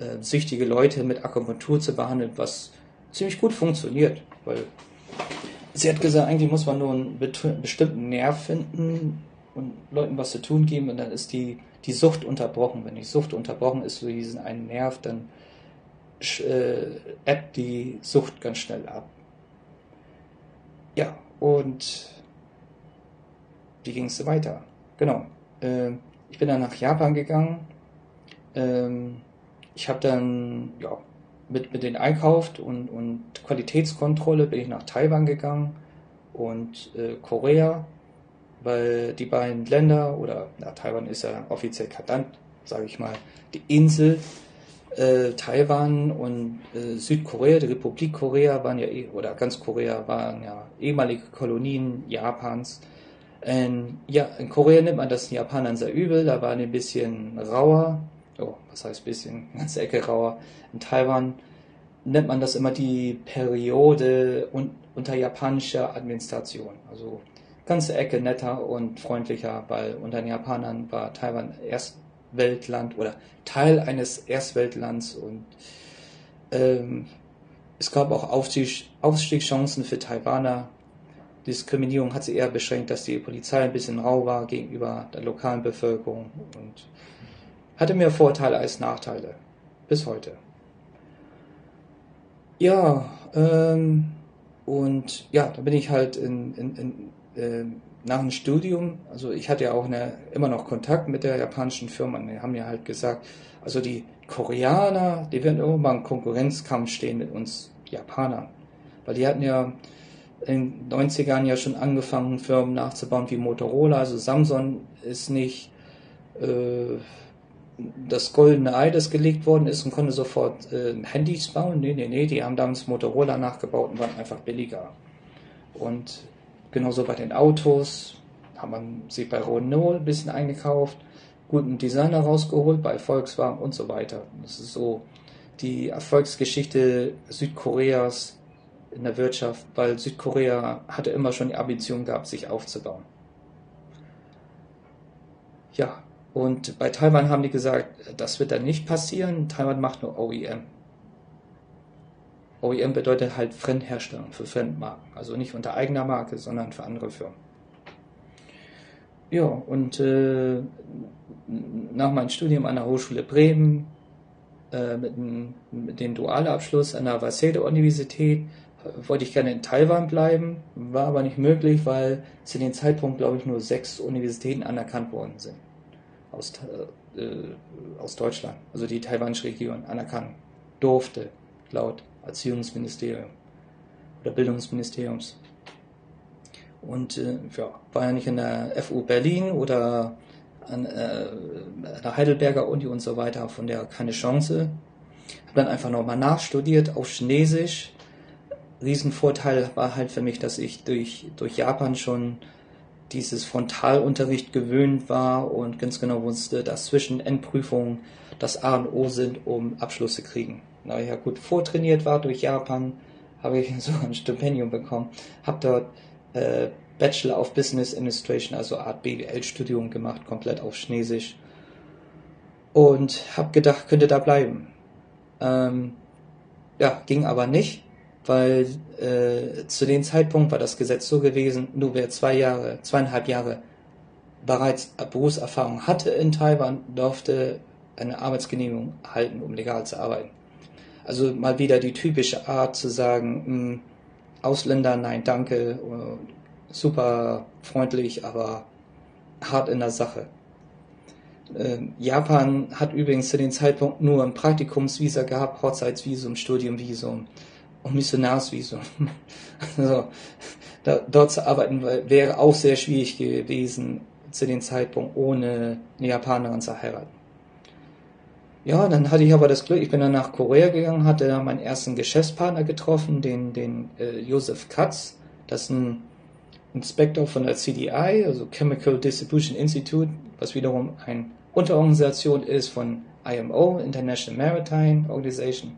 [SPEAKER 2] äh, süchtige Leute mit Akupunktur zu behandeln, was ziemlich gut funktioniert, weil sie hat gesagt, eigentlich muss man nur einen bestimmten Nerv finden und Leuten was zu tun geben und dann ist die, die Sucht unterbrochen. Wenn die Sucht unterbrochen ist durch diesen einen Nerv, dann äh, ebbt die Sucht ganz schnell ab. Ja, und wie ging es weiter? Genau. Äh, ich bin dann nach Japan gegangen. Ähm, ich habe dann ja, mit, mit den einkauft und, und Qualitätskontrolle bin ich nach Taiwan gegangen und äh, Korea, weil die beiden Länder, oder na, Taiwan ist ja offiziell kein sage ich mal, die Insel äh, Taiwan und äh, Südkorea, die Republik Korea waren ja, eh, oder ganz Korea waren ja ehemalige Kolonien Japans. Ähm, ja, in Korea nimmt man das den Japanern sehr übel, da waren die ein bisschen rauer, oh, was heißt bisschen, [laughs] ganze Ecke rauer. In Taiwan nennt man das immer die Periode un unter japanischer Administration. Also ganze Ecke netter und freundlicher, weil unter den Japanern war Taiwan Erstweltland oder Teil eines Erstweltlands und ähm, es gab auch Aufstieg, Aufstiegschancen für Taiwaner. Diskriminierung hat sie eher beschränkt, dass die Polizei ein bisschen rau war gegenüber der lokalen Bevölkerung und hatte mehr Vorteile als Nachteile. Bis heute. Ja, ähm, und ja, da bin ich halt in, in, in, äh, nach dem Studium, also ich hatte ja auch eine, immer noch Kontakt mit der japanischen Firma. Die haben mir halt gesagt, also die Koreaner, die werden irgendwann im Konkurrenzkampf stehen mit uns Japanern. Weil die hatten ja in den 90ern ja schon angefangen, Firmen nachzubauen wie Motorola. Also Samsung ist nicht äh, das goldene Ei, das gelegt worden ist und konnte sofort äh, Handys bauen. Nee, nee, nee, die haben damals Motorola nachgebaut und waren einfach billiger. Und genauso bei den Autos haben man sich bei Renault ein bisschen eingekauft, guten Designer rausgeholt, bei Volkswagen und so weiter. Das ist so die Erfolgsgeschichte Südkoreas in der Wirtschaft, weil Südkorea hatte immer schon die Ambition gehabt, sich aufzubauen. Ja, und bei Taiwan haben die gesagt, das wird dann nicht passieren. Taiwan macht nur OEM. OEM bedeutet halt Fremdherstellung für Fremdmarken. Also nicht unter eigener Marke, sondern für andere Firmen. Ja, und äh, nach meinem Studium an der Hochschule Bremen äh, mit, mit dem Dualabschluss an der Waseda-Universität äh, wollte ich gerne in Taiwan bleiben, war aber nicht möglich, weil zu dem Zeitpunkt, glaube ich, nur sechs Universitäten anerkannt worden sind aus, äh, aus Deutschland, also die taiwanische Regierung, anerkannt durfte, laut Erziehungsministerium oder Bildungsministeriums. Und äh, ja, war ja nicht in der FU Berlin oder an äh, der Heidelberger Uni und so weiter, von der keine Chance. Habe dann einfach nochmal nachstudiert auf Chinesisch. Riesenvorteil war halt für mich, dass ich durch, durch Japan schon dieses Frontalunterricht gewöhnt war und ganz genau wusste, dass zwischen Endprüfungen das A und O sind, um Abschluss zu kriegen. Da ich ja gut vortrainiert war durch Japan, habe ich [laughs] sogar ein Stipendium bekommen, habe dort äh, Bachelor of Business Administration, also Art BWL-Studium gemacht, komplett auf Chinesisch und habe gedacht, könnte da bleiben. Ähm, ja, ging aber nicht weil äh, zu dem Zeitpunkt war das Gesetz so gewesen, nur wer zwei Jahre, zweieinhalb Jahre bereits Berufserfahrung hatte in Taiwan, durfte eine Arbeitsgenehmigung erhalten, um legal zu arbeiten. Also mal wieder die typische Art zu sagen, mh, hm, Ausländer, nein, danke, super freundlich, aber hart in der Sache. Ähm, Japan hat übrigens zu dem Zeitpunkt nur ein Praktikumsvisa gehabt, Hochzeitsvisum, Studiumvisum und Missionarsvisum. [laughs] Also, da, dort zu arbeiten wäre auch sehr schwierig gewesen zu dem Zeitpunkt, ohne eine Japanerin zu heiraten. Ja, dann hatte ich aber das Glück, ich bin dann nach Korea gegangen, hatte da meinen ersten Geschäftspartner getroffen, den, den äh, Josef Katz, das ist ein Inspektor von der CDI, also Chemical Distribution Institute, was wiederum eine Unterorganisation ist von IMO, International Maritime Organization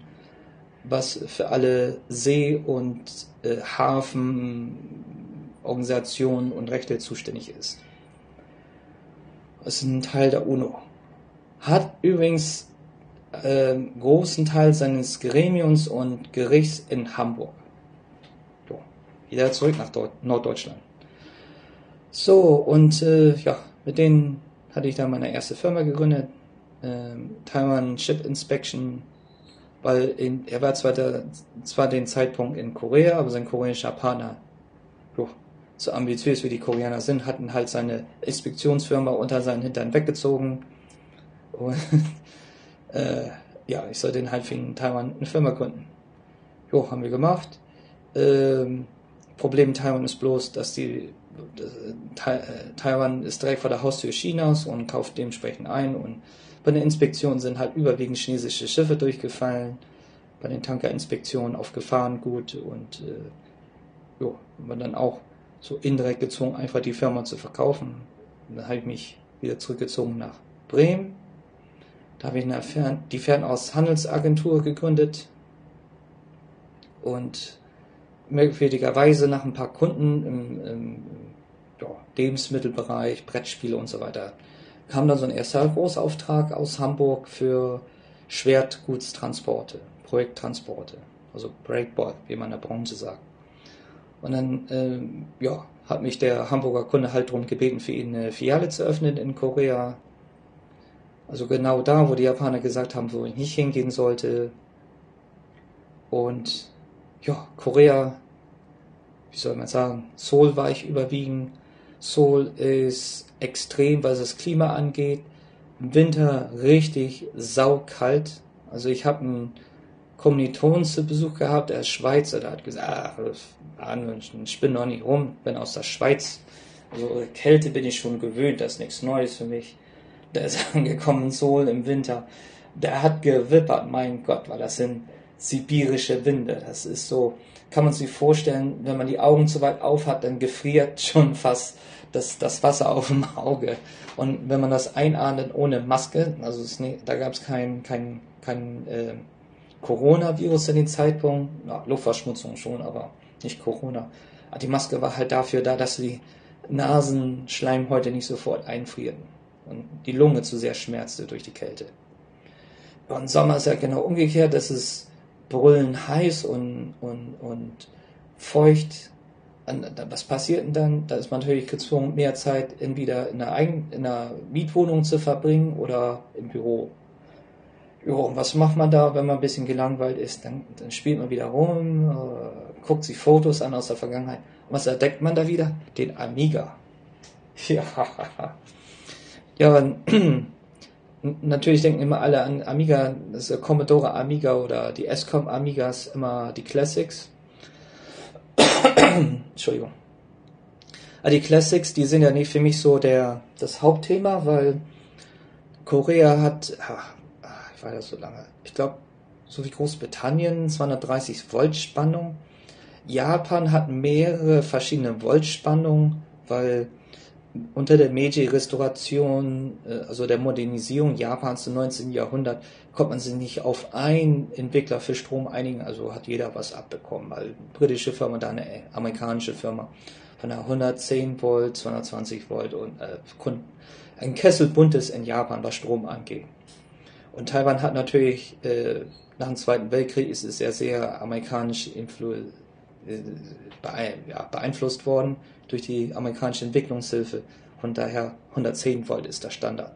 [SPEAKER 2] was für alle See- und äh, Hafenorganisationen und Rechte zuständig ist. ist ein Teil der UNO. Hat übrigens äh, großen Teil seines Gremiums und Gerichts in Hamburg. So, wieder zurück nach Deu Norddeutschland. So, und äh, ja, mit denen hatte ich dann meine erste Firma gegründet, äh, Taiwan Ship Inspection, weil in, er war zwar, der, zwar den Zeitpunkt in Korea, aber sein koreanischer Partner, jo, so ambitiös wie die Koreaner sind, hatten halt seine Inspektionsfirma unter seinen Hintern weggezogen. Und äh, ja, ich soll den halt für in Taiwan eine Firma gründen. Jo, haben wir gemacht. Ähm, Problem in Taiwan ist bloß, dass die äh, Taiwan ist direkt vor der Haustür Chinas und kauft dementsprechend ein und bei den Inspektionen sind halt überwiegend chinesische Schiffe durchgefallen, bei den Tankerinspektionen auf Gefahrengut und äh, jo, war dann auch so indirekt gezwungen, einfach die Firma zu verkaufen. Und dann habe ich mich wieder zurückgezogen nach Bremen. Da habe ich eine Fern die Fernaushandelsagentur gegründet und merkwürdigerweise nach ein paar Kunden im, im ja, Lebensmittelbereich, Brettspiele und so weiter, kam dann so ein erster Großauftrag aus Hamburg für Schwertgutstransporte, Projekttransporte, also Breakboard, wie man in der Branche sagt. Und dann, äh, ja, hat mich der Hamburger Kunde halt darum gebeten, für ihn eine Filiale zu öffnen in Korea. Also genau da, wo die Japaner gesagt haben, wo ich nicht hingehen sollte. Und ja, Korea wie soll man sagen, Seoul war ich überwiegend. Seoul ist extrem, was das Klima angeht. Im Winter richtig saukalt. Also ich habe einen Kommilitonen zu Besuch gehabt, er ist Schweizer, der hat gesagt, ach, ich bin noch nicht rum, bin aus der Schweiz. Also Kälte bin ich schon gewöhnt, das ist nichts Neues für mich. [laughs] Der ist angekommen Seoul im Winter. Der hat gewippert, mein Gott, weil das sind sibirische Winde. Das ist so, kann man sich vorstellen, wenn man die Augen zu weit auf hat, dann gefriert [laughs] schon fast das, das Wasser auf dem Auge. Und wenn man das einatmet ohne Maske, also nicht, da gab es kein, kein, kein äh, Coronavirus in dem Zeitpunkt, na, Luftverschmutzung schon, aber nicht Corona. Die Maske war halt dafür da, dass die Nasenschleimhäute nicht sofort einfrierten und die Lunge zu sehr schmerzte durch die Kälte. Und Sommer ist ja genau umgekehrt, das ist brüllen heiß und, und, und feucht. Was passiert denn dann? Da ist man natürlich gezwungen, mehr Zeit entweder in einer, Eigen in einer Mietwohnung zu verbringen oder im Büro. Jo, und was macht man da, wenn man ein bisschen gelangweilt ist? Dann, dann spielt man wieder rum, äh, guckt sich Fotos an aus der Vergangenheit. Und was entdeckt man da wieder? Den Amiga. [laughs] Ja, ja [clears throat] natürlich denken immer alle an Amiga, das ist Commodore Amiga oder die SCOM Amigas, immer die Classics. [clears throat] Entschuldigung. Aber die Classics, die sind ja nicht für mich so der, das Hauptthema, weil Korea hat, ach, ich war ja so lange, ich glaube, so wie Großbritannien, 230 Volt Spannung. Japan hat mehrere verschiedene Voltspannungen, weil unter der Meiji-Restauration, äh, also der Modernisierung Japans im 19. Jahrhundert, konnte man sich nicht auf einen Entwickler für Strom einigen, also hat jeder was abbekommen. Weil eine britische Firma, da eine amerikanische Firma von der 110 Volt, 220 Volt und äh, ein Kessel buntes in Japan, was Strom angeht. Und Taiwan hat natürlich äh, nach dem Zweiten Weltkrieg ist es sehr, sehr amerikanisch influ beeinflusst worden durch die amerikanische Entwicklungshilfe. Von daher 110 Volt ist der Standard.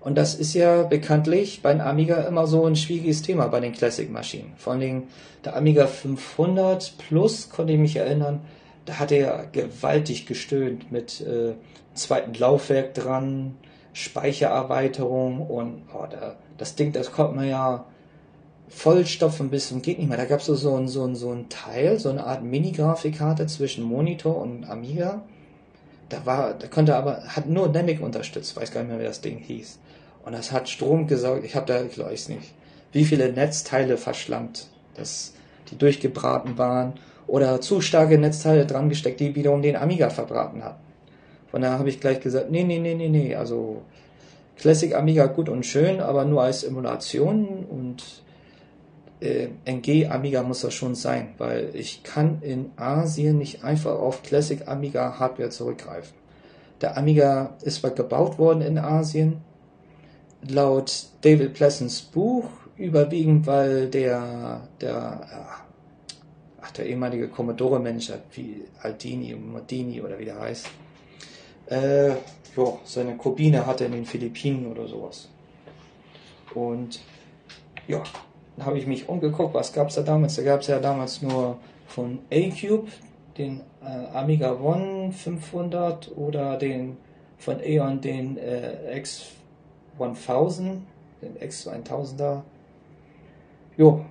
[SPEAKER 2] Und das ist ja bekanntlich bei den Amiga immer so ein schwieriges Thema bei den Classic-Maschinen. Vor allen Dingen der Amiga 500 Plus, konnte ich mich erinnern, da hat er gewaltig gestöhnt mit äh, zweiten Laufwerk dran, Speichererweiterung und oh, da, das Ding, das konnte man ja vollstopfen bis zum geht nicht mehr. Da gab es so, so, ein, so, so ein Teil, so eine Art Mini-Grafikkarte zwischen Monitor und Amiga. Da war, da konnte aber, hat nur Dynamic unterstützt, weiß gar nicht mehr, wie das Ding hieß. Und das hat Strom gesaugt. Ich habe da, ich weiß nicht, wie viele Netzteile verschlammt, dass die durchgebraten waren oder zu starke Netzteile dran gesteckt, die wiederum den Amiga verbraten hatten. Von daher habe ich gleich gesagt, nee, nee, nee, nee, nee, also Classic Amiga gut und schön, aber nur als Emulation und äh, NG Amiga muss das schon sein, weil ich kann in Asien nicht einfach auf Classic Amiga Hardware zurückgreifen. Der Amiga ist zwar gebaut worden in Asien, laut David Plessens Buch überwiegend, weil der, der, ach, der ehemalige Commodore-Manager, wie Aldini, Modini oder wie der heißt, äh, jo, seine Kubine hatte in den Philippinen oder sowas. Und ja, habe ich mich umgeguckt, was gab es da damals? Da gab es ja damals nur von A-Cube den äh, Amiga One 500 oder den von Aeon den äh, X1000, den X1000er. Jo.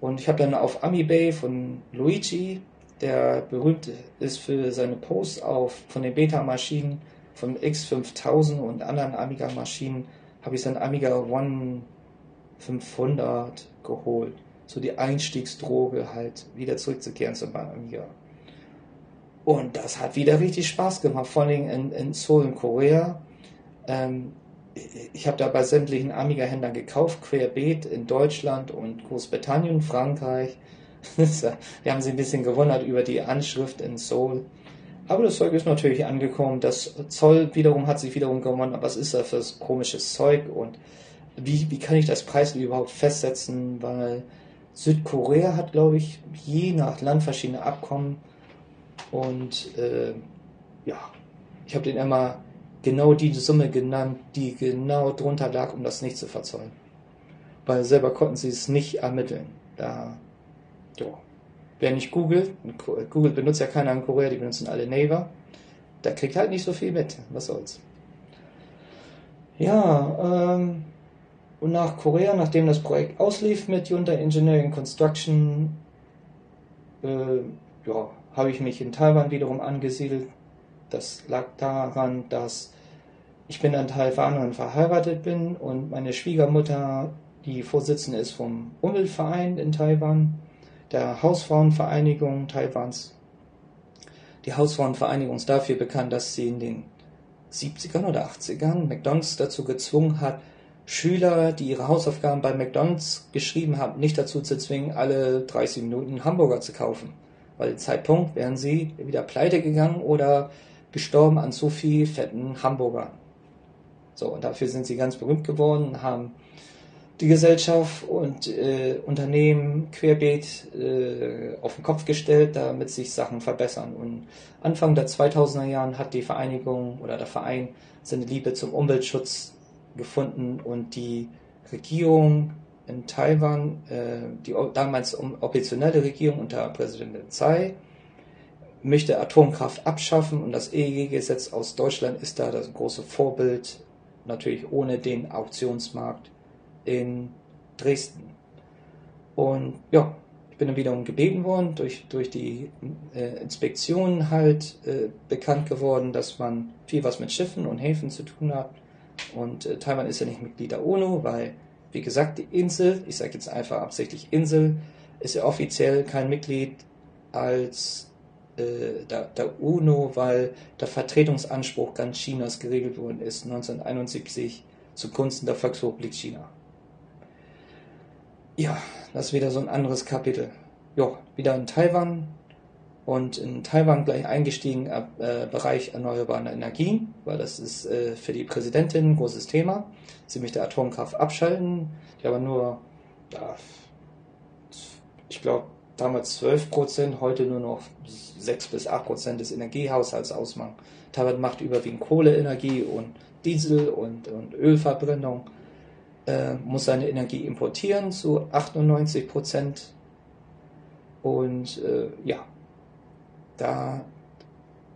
[SPEAKER 2] Und ich habe dann auf Amibay von Luigi, der berühmt ist für seine Posts auf von den Beta-Maschinen von X5000 und anderen Amiga-Maschinen, habe ich dann Amiga One 500 geholt. So die Einstiegsdroge halt wieder zurückzukehren zum Amiga. Und das hat wieder richtig Spaß gemacht, vor allem in, in Seoul in Korea. Ähm, ich habe da bei sämtlichen Amiga-Händlern gekauft, querbeet in Deutschland und Großbritannien, Frankreich. [laughs] Wir haben sich ein bisschen gewundert über die Anschrift in Seoul. Aber das Zeug ist natürlich angekommen. Das Zoll wiederum hat sich wiederum gewundert, was ist da für komisches Zeug und wie, wie kann ich das preislich überhaupt festsetzen, weil Südkorea hat, glaube ich, je nach Land verschiedene Abkommen und äh, ja, ich habe den immer genau die Summe genannt, die genau drunter lag, um das nicht zu verzollen. Weil selber konnten sie es nicht ermitteln. Da, ja. Wer nicht googelt, Google benutzt ja keiner in Korea, die benutzen alle Naver, der kriegt halt nicht so viel mit. Was soll's. Ja, ähm, und nach Korea, nachdem das Projekt auslief mit Hyundai Engineering Construction, äh, ja, habe ich mich in Taiwan wiederum angesiedelt. Das lag daran, dass ich bin an Taiwan verheiratet bin und meine Schwiegermutter die Vorsitzende ist vom Umweltverein in Taiwan, der Hausfrauenvereinigung Taiwans. Die Hausfrauenvereinigung ist dafür bekannt, dass sie in den 70ern oder 80ern McDonald's dazu gezwungen hat, Schüler, die ihre Hausaufgaben bei McDonalds geschrieben haben, nicht dazu zu zwingen, alle 30 Minuten Hamburger zu kaufen. Weil im Zeitpunkt wären sie wieder pleite gegangen oder gestorben an zu viel fetten Hamburgern. So, und dafür sind sie ganz berühmt geworden, haben die Gesellschaft und äh, Unternehmen querbeet äh, auf den Kopf gestellt, damit sich Sachen verbessern. Und Anfang der 2000er Jahren hat die Vereinigung oder der Verein seine Liebe zum Umweltschutz gefunden und die Regierung in Taiwan, äh, die damals oppositionelle Regierung unter Präsidentin Tsai, möchte Atomkraft abschaffen und das EEG-Gesetz aus Deutschland ist da das große Vorbild, natürlich ohne den Auktionsmarkt in Dresden. Und ja, ich bin dann wiederum gebeten worden, durch, durch die äh, Inspektionen halt äh, bekannt geworden, dass man viel was mit Schiffen und Häfen zu tun hat. Und äh, Taiwan ist ja nicht Mitglied der UNO, weil, wie gesagt, die Insel, ich sage jetzt einfach absichtlich Insel, ist ja offiziell kein Mitglied als äh, der, der, UNO, weil der Vertretungsanspruch ganz Chinas geregelt worden ist 1971 zugunsten der Volksrepublik China. Ja, das ist wieder so ein anderes Kapitel. Ja, wieder in Taiwan, und in Taiwan gleich eingestiegen ab äh, Bereich erneuerbare Energien, weil das ist äh, für die Präsidentin ein großes Thema. Sie möchte Atomkraft abschalten, die aber nur, ja, ich glaube, damals 12 Prozent, heute nur noch 6 bis 8 Prozent des Energiehaushalts ausmachen. Taiwan macht überwiegend Kohleenergie und Diesel und, und Ölverbrennung, äh, muss seine Energie importieren zu 98 Prozent. Und äh, ja, da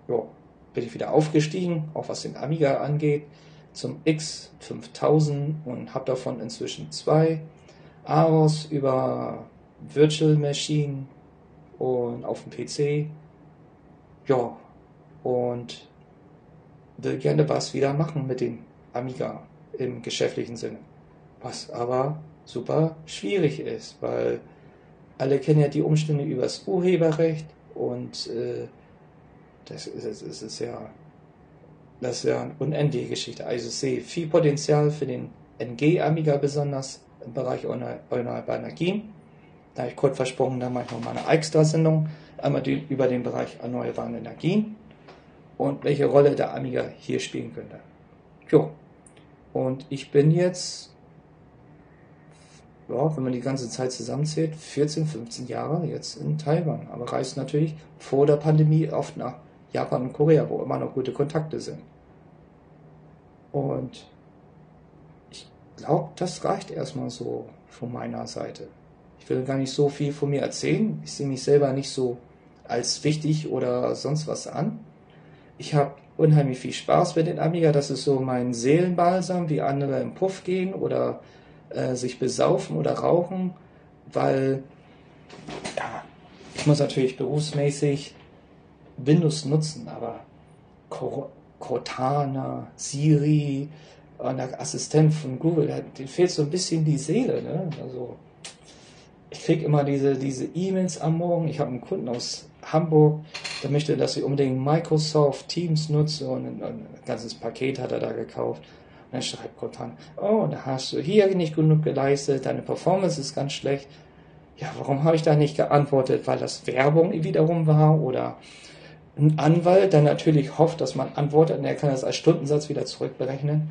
[SPEAKER 2] jo, bin ich wieder aufgestiegen, auch was den Amiga angeht, zum X5000 und habe davon inzwischen zwei AROS über Virtual Machine und auf dem PC. Ja, und will gerne was wieder machen mit dem Amiga im geschäftlichen Sinne. Was aber super schwierig ist, weil alle kennen ja die Umstände übers Urheberrecht und äh, das, das, das, ist ja, das ist ja eine unendliche Geschichte. Also ich sehe viel Potenzial für den NG-Amiga besonders im Bereich erneuerbare Energien. Da habe ich kurz versprochen, da mache ich noch mal eine Extra-Sendung. Einmal die, über den Bereich erneuerbare Energien. und welche Rolle der Amiga hier spielen könnte. Jo. Und ich bin jetzt, ja, wenn man die ganze Zeit zusammenzählt, 14, 15 Jahre jetzt in Taiwan. Aber reist natürlich vor der Pandemie oft nach Japan und Korea, wo immer noch gute Kontakte sind. Und ich glaube, das reicht erstmal so von meiner Seite. Ich will gar nicht so viel von mir erzählen. Ich sehe mich selber nicht so als wichtig oder sonst was an. Ich habe unheimlich viel Spaß mit den Amiga. Das ist so mein Seelenbalsam, wie andere im Puff gehen oder äh, sich besaufen oder rauchen, weil ja, ich muss natürlich berufsmäßig Windows nutzen, aber Cortana, Siri der Assistent von Google, dem fehlt so ein bisschen die Seele. Ne? Also ich kriege immer diese diese E-Mails am Morgen. Ich habe einen Kunden aus Hamburg, der möchte, dass ich unbedingt Microsoft Teams nutze und ein, ein ganzes Paket hat er da gekauft. Dann schreibt Cortana, oh, da hast du hier nicht genug geleistet, deine Performance ist ganz schlecht. Ja, warum habe ich da nicht geantwortet? Weil das Werbung wiederum war oder ein Anwalt, der natürlich hofft, dass man antwortet und er kann das als Stundensatz wieder zurückberechnen.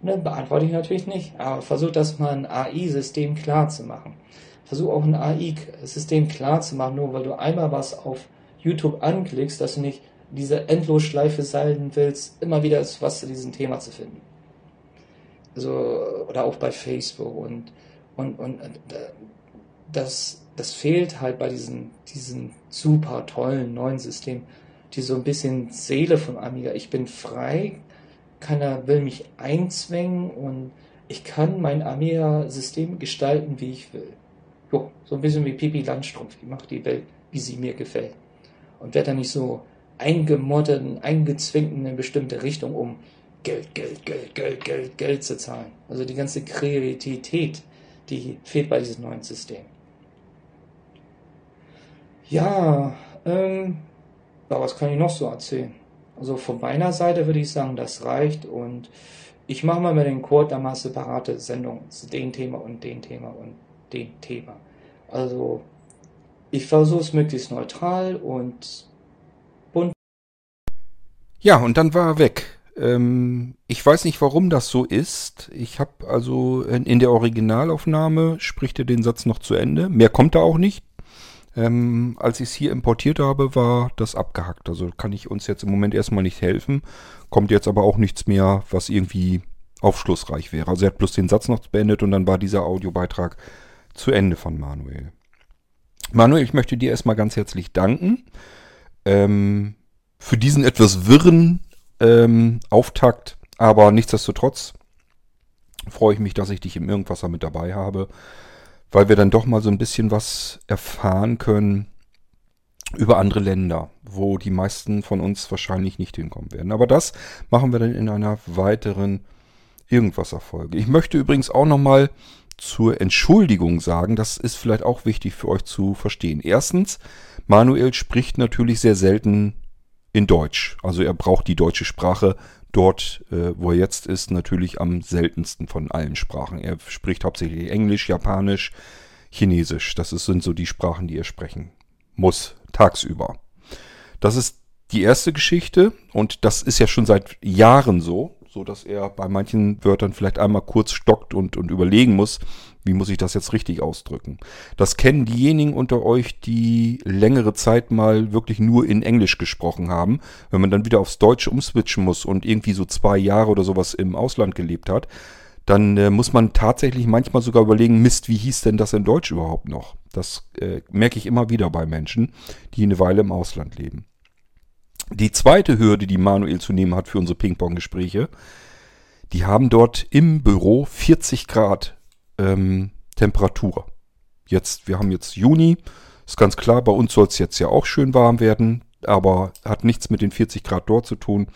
[SPEAKER 2] Ne, beantworte ich natürlich nicht, aber versucht das mal ein AI-System klar zu machen. Versuch auch ein AI-System klar zu machen, nur weil du einmal was auf YouTube anklickst, dass du nicht diese Endlosschleife sein willst, immer wieder was zu diesem Thema zu finden. Also, oder auch bei Facebook und, und, und äh, das, das fehlt halt bei diesen, diesen super tollen neuen System, die so ein bisschen Seele von Amiga. Ich bin frei, keiner will mich einzwängen und ich kann mein Amiga-System gestalten, wie ich will. Jo, so ein bisschen wie Pipi Landstrumpf. Ich mache die Welt, wie sie mir gefällt. Und werde dann nicht so eingemottet und eingezwingt in eine bestimmte Richtung, um Geld, Geld, Geld, Geld, Geld, Geld zu zahlen. Also die ganze Kreativität, die fehlt bei diesem neuen System. Ja, ähm, ja, was kann ich noch so erzählen? Also von meiner Seite würde ich sagen, das reicht und ich mache mal mit dem Code mal separate Sendungen zu dem Thema und dem Thema und dem Thema. Also ich versuche es möglichst neutral und bunt.
[SPEAKER 1] Ja, und dann war er weg. Ähm, ich weiß nicht, warum das so ist. Ich habe also in, in, der Originalaufnahme spricht er den Satz noch zu Ende. Mehr kommt da auch nicht. Ähm, als ich es hier importiert habe, war das abgehackt. Also kann ich uns jetzt im Moment erstmal nicht helfen. Kommt jetzt aber auch nichts mehr, was irgendwie aufschlussreich wäre. Also er hat bloß den Satz noch beendet und dann war dieser Audiobeitrag zu Ende von Manuel. Manuel, ich möchte dir erstmal ganz herzlich danken ähm, für diesen etwas wirren ähm, Auftakt, aber nichtsdestotrotz freue ich mich, dass ich dich im Irgendwasser mit dabei habe, weil wir dann doch mal so ein bisschen was erfahren können über andere Länder, wo die meisten von uns wahrscheinlich nicht hinkommen werden. Aber das machen wir dann in einer weiteren Irgendwasser-Folge. Ich möchte übrigens auch nochmal zur Entschuldigung sagen, das ist vielleicht auch wichtig für euch zu verstehen. Erstens, Manuel spricht natürlich sehr selten in Deutsch. Also er braucht die deutsche Sprache dort, äh, wo er jetzt ist, natürlich am seltensten von allen Sprachen. Er spricht hauptsächlich Englisch, Japanisch, Chinesisch. Das sind so die Sprachen, die er sprechen muss, tagsüber. Das ist die erste Geschichte und das ist ja schon seit Jahren so so dass er bei manchen Wörtern vielleicht einmal kurz stockt und, und überlegen muss, wie muss ich das jetzt richtig ausdrücken. Das kennen diejenigen unter euch, die längere Zeit mal wirklich nur in Englisch gesprochen haben. Wenn man dann wieder aufs Deutsche umswitchen muss und irgendwie so zwei Jahre oder sowas im Ausland gelebt hat, dann äh, muss man tatsächlich manchmal sogar überlegen, Mist, wie hieß denn das in Deutsch überhaupt noch? Das äh, merke ich immer wieder bei Menschen, die eine Weile im Ausland leben. Die zweite Hürde, die Manuel zu nehmen hat für unsere Ping-Pong-Gespräche, die haben dort im Büro 40 Grad ähm, Temperatur. Jetzt, wir haben jetzt Juni, ist ganz klar, bei uns soll es jetzt ja auch schön warm werden, aber hat nichts mit den 40 Grad dort zu tun.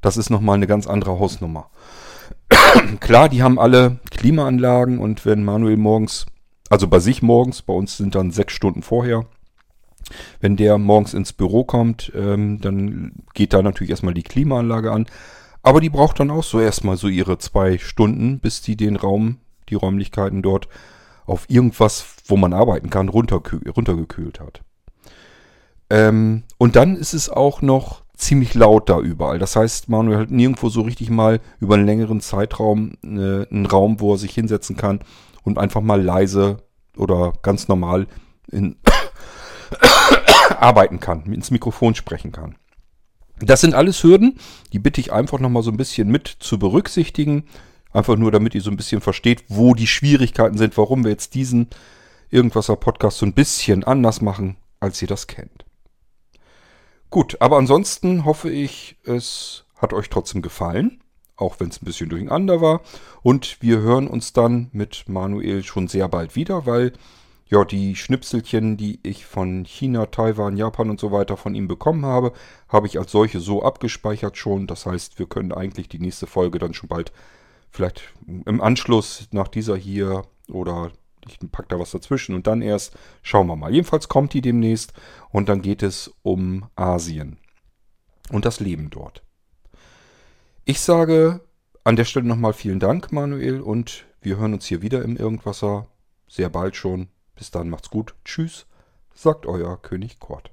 [SPEAKER 1] Das ist nochmal eine ganz andere Hausnummer. [clears throat] klar, die haben alle Klimaanlagen und wenn Manuel morgens, also bei sich morgens, bei uns sind dann sechs Stunden vorher, wenn der morgens ins Büro kommt, ähm, dann geht da natürlich erstmal die Klimaanlage an. Aber die braucht dann auch so erstmal so ihre zwei Stunden, bis die den Raum, die Räumlichkeiten dort auf irgendwas, wo man arbeiten kann, runtergekühlt hat. Ähm, und dann ist es auch noch ziemlich laut da überall. Das heißt, Manuel hat nirgendwo so richtig mal über einen längeren Zeitraum äh, einen Raum, wo er sich hinsetzen kann und einfach mal leise oder ganz normal in [coughs] arbeiten kann, ins Mikrofon sprechen kann. Das sind alles Hürden, die bitte ich einfach nochmal so ein bisschen mit zu berücksichtigen. Einfach nur, damit ihr so ein bisschen versteht, wo die Schwierigkeiten sind, warum wir jetzt diesen Irgendwasser Podcast so ein bisschen anders machen, als ihr das kennt. Gut, aber ansonsten hoffe ich, es hat euch trotzdem gefallen, auch wenn es ein bisschen durcheinander war. Und wir hören uns dann mit Manuel schon sehr bald wieder, weil ja, die Schnipselchen, die ich von China, Taiwan, Japan und so weiter von ihm bekommen habe, habe ich als solche so abgespeichert schon. Das heißt, wir können eigentlich die nächste Folge dann schon bald vielleicht im Anschluss nach dieser hier oder ich packe da was dazwischen und dann erst schauen wir mal. Jedenfalls kommt die demnächst und dann geht es um Asien und das Leben dort. Ich sage an der Stelle nochmal vielen Dank, Manuel, und wir hören uns hier wieder im Irgendwasser sehr bald schon. Bis dann macht's gut. Tschüss, sagt euer König Kort.